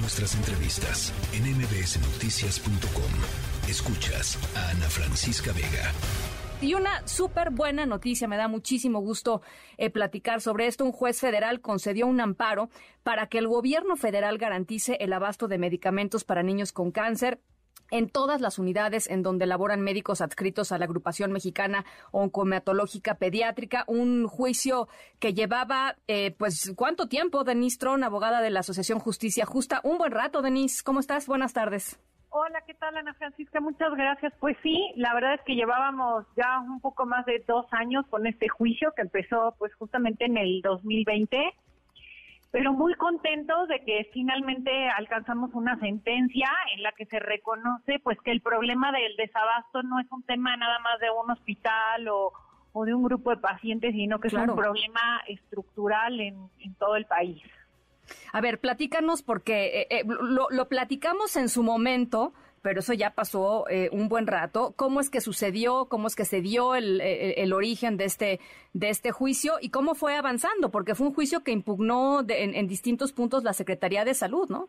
Nuestras entrevistas en mbsnoticias.com. Escuchas a Ana Francisca Vega. Y una súper buena noticia, me da muchísimo gusto eh, platicar sobre esto. Un juez federal concedió un amparo para que el gobierno federal garantice el abasto de medicamentos para niños con cáncer en todas las unidades en donde laboran médicos adscritos a la agrupación mexicana oncomatológica pediátrica, un juicio que llevaba, eh, pues, ¿cuánto tiempo, Denise Tron, abogada de la Asociación Justicia Justa? Un buen rato, Denise, ¿cómo estás? Buenas tardes. Hola, ¿qué tal, Ana Francisca? Muchas gracias. Pues sí, la verdad es que llevábamos ya un poco más de dos años con este juicio que empezó, pues, justamente en el 2020 pero muy contentos de que finalmente alcanzamos una sentencia en la que se reconoce pues que el problema del desabasto no es un tema nada más de un hospital o, de un grupo de pacientes, sino que es un problema estructural en, todo el país. A ver, platícanos porque eh, eh, lo, lo platicamos en su momento, pero eso ya pasó eh, un buen rato. ¿Cómo es que sucedió? ¿Cómo es que se dio el, el, origen de este, de este juicio? ¿Y cómo fue avanzando? Porque fue un juicio que impugnó en, distintos puntos la Secretaría de Salud, ¿no?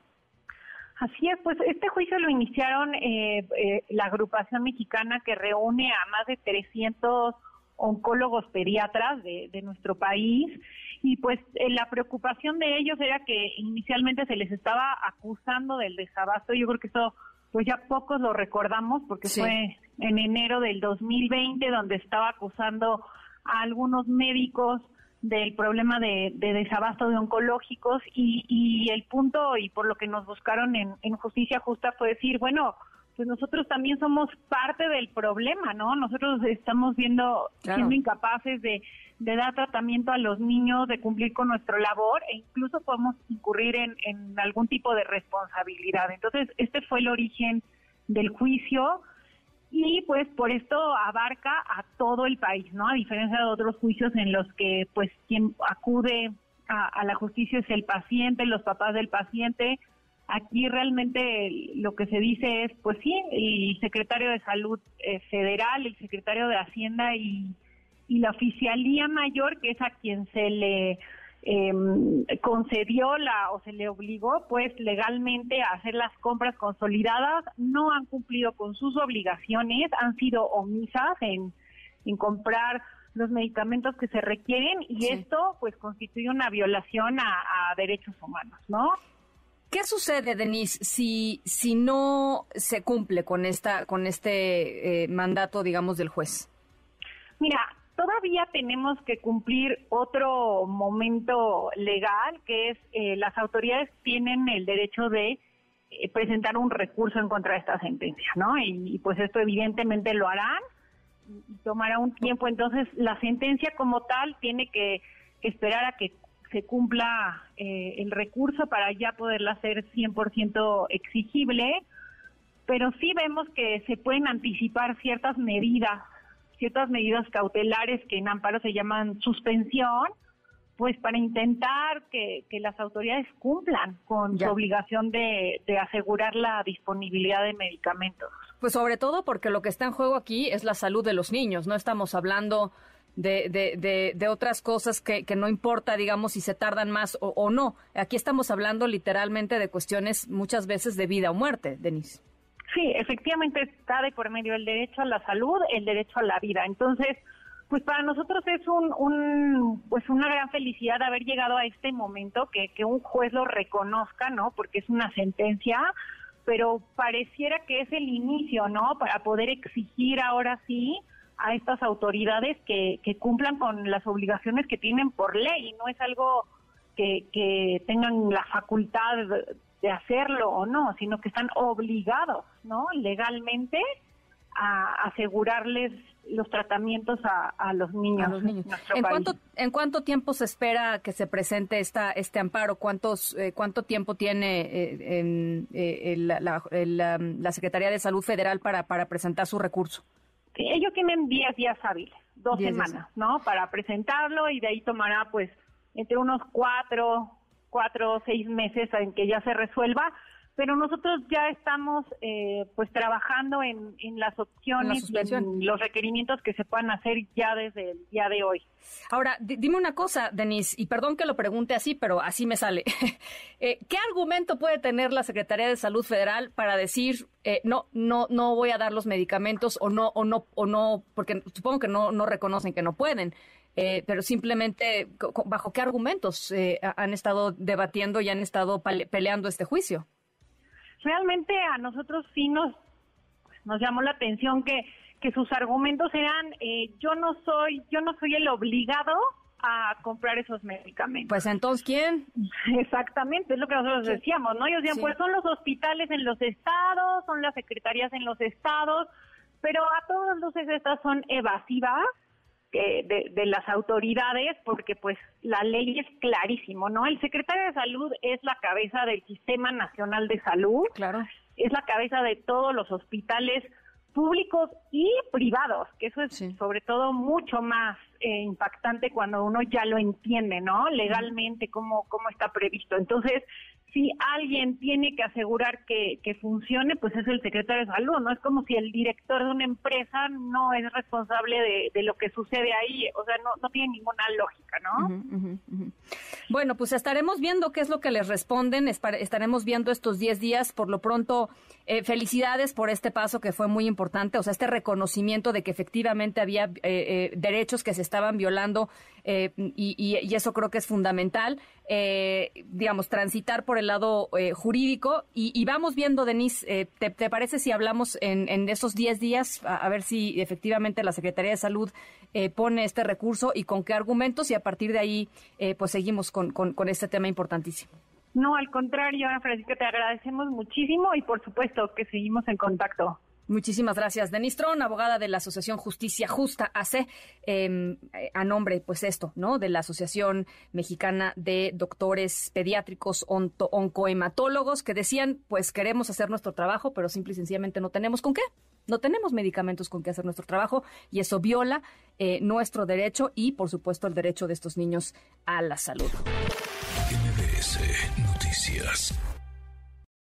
Así es, pues este juicio lo iniciaron eh, eh, la agrupación mexicana que reúne a más de 300 oncólogos pediatras de, de nuestro país y pues la preocupación de ellos era que inicialmente se les estaba acusando del desabasto. Yo creo que eso pues ya pocos lo recordamos porque fue en enero del 2020 donde estaba acusando a algunos médicos del problema de, desabasto de oncológicos y, el punto y por lo que nos buscaron en, justicia justa fue decir, bueno, pues nosotros también somos parte del problema, ¿no? Nosotros estamos viendo, siendo incapaces de de dar tratamiento a los niños, de cumplir con nuestra labor e incluso podemos incurrir en, en algún tipo de responsabilidad. Entonces, este fue el origen del juicio y pues por esto abarca a todo el país, ¿no? A diferencia de otros juicios en los que pues quien acude a, la justicia es el paciente, los papás del paciente. Aquí realmente lo que se dice es, pues sí, el secretario de Salud eh, Federal, el secretario de Hacienda y y la oficialía mayor, que es a quien se le em, concedió la o se le obligó pues legalmente a hacer las compras consolidadas, no han cumplido con sus obligaciones, han sido omisas en, en comprar los medicamentos que se requieren y esto pues constituye una violación a, derechos humanos, ¿no? ¿Qué sucede, Denise, si, si no se cumple con esta con este eh, mandato, digamos, del juez? Mira, todavía tenemos que cumplir otro momento legal, que es eh, las autoridades tienen el derecho de eh, presentar un recurso en contra de esta sentencia, ¿no? Y, pues esto evidentemente lo harán y tomará un tiempo. Entonces la sentencia como tal tiene que, esperar a que se cumpla eh, el recurso para ya poderla hacer 100% exigible, pero sí vemos que se pueden anticipar ciertas medidas ciertas medidas cautelares que en amparo se llaman suspensión, pues para intentar que, las autoridades cumplan con su obligación de, asegurar la disponibilidad de medicamentos. Pues sobre todo porque lo que está en juego aquí es la salud de los niños, no estamos hablando de, de, de, otras cosas que, que, no importa, digamos, si se tardan más o, o no. Aquí estamos hablando literalmente de cuestiones muchas veces de vida o muerte, Denise. Sí, efectivamente está de por medio el derecho a la salud, el derecho a la vida. Entonces, pues para nosotros es un, pues una gran felicidad haber llegado a este momento, que, que un juez lo reconozca, ¿no? Porque es una sentencia, pero pareciera que es el inicio, ¿no? Para poder exigir ahora sí a estas autoridades que, que cumplan con las obligaciones que tienen por ley, no es algo que, que tengan la facultad de hacerlo o no, sino que están obligados, ¿no? Legalmente a asegurarles los tratamientos a, los niños. ¿En, Cuánto, ¿En cuánto tiempo se espera que se presente esta, este amparo? ¿Cuántos, eh, ¿Cuánto tiempo tiene eh, en, eh, la, Secretaría de Salud Federal para, para presentar su recurso? Ellos tienen 10 días hábiles, dos semanas, ¿no? Para presentarlo y de ahí tomará pues entre unos cuatro cuatro o seis meses en que ya se resuelva, pero nosotros ya estamos eh, pues trabajando en, las opciones, en los requerimientos que se puedan hacer ya desde el día de hoy. Ahora, dime una cosa, Denise, y perdón que lo pregunte así, pero así me sale. Eh, ¿Qué argumento puede tener la Secretaría de Salud Federal para decir eh, no, no, no voy a dar los medicamentos o no, o no, o no, porque supongo que no, no reconocen que no pueden? pero simplemente, ¿bajo qué argumentos han estado debatiendo y han estado peleando este juicio? Realmente a nosotros sí nos, nos llamó la atención que, que sus argumentos eran eh, yo no soy yo no soy el obligado a comprar esos medicamentos. Pues entonces, ¿quién? Exactamente, es lo que nosotros decíamos, ¿no? Ellos decían, pues son los hospitales en los estados, son las secretarías en los estados, pero a todos luces estas son evasivas de, de, las autoridades porque pues la ley es clarísimo, ¿no? El secretario de salud es la cabeza del Sistema Nacional de Salud, claro. es la cabeza de todos los hospitales públicos y privados, que eso es sobre todo mucho más eh, impactante cuando uno ya lo entiende, ¿no? Legalmente cómo cómo está previsto. Entonces, si alguien tiene que asegurar que, funcione, pues es el secretario de salud, ¿no? Es como si el director de una empresa no es responsable de, lo que sucede ahí, o sea, no, no tiene ninguna lógica, ¿no? Bueno, pues estaremos viendo qué es lo que les responden, estaremos viendo estos 10 días, por lo pronto, eh, felicidades por este paso que fue muy importante, o sea, este reconocimiento de que efectivamente había eh, eh, derechos que se estaban violando y, y, eso creo que es fundamental, digamos, transitar por el lado eh, jurídico. Y, vamos viendo, Denise, eh, te, parece si hablamos en, esos 10 días, a, ver si efectivamente la Secretaría de Salud eh, pone este recurso y con qué argumentos y a partir de ahí pues seguimos con, con, este tema importantísimo? No, al contrario, Ana Francisca, te agradecemos muchísimo y por supuesto que seguimos en contacto. Muchísimas gracias. Denise Tron, abogada de la Asociación Justicia Justa AC, em, a nombre, pues esto, ¿no? De la Asociación Mexicana de Doctores Pediátricos Oncohematólogos, que decían, pues queremos hacer nuestro trabajo, pero simple y sencillamente no tenemos con qué. No tenemos medicamentos con qué hacer nuestro trabajo y eso viola eh, nuestro derecho y, por supuesto, el derecho de estos niños a la salud. Noticias.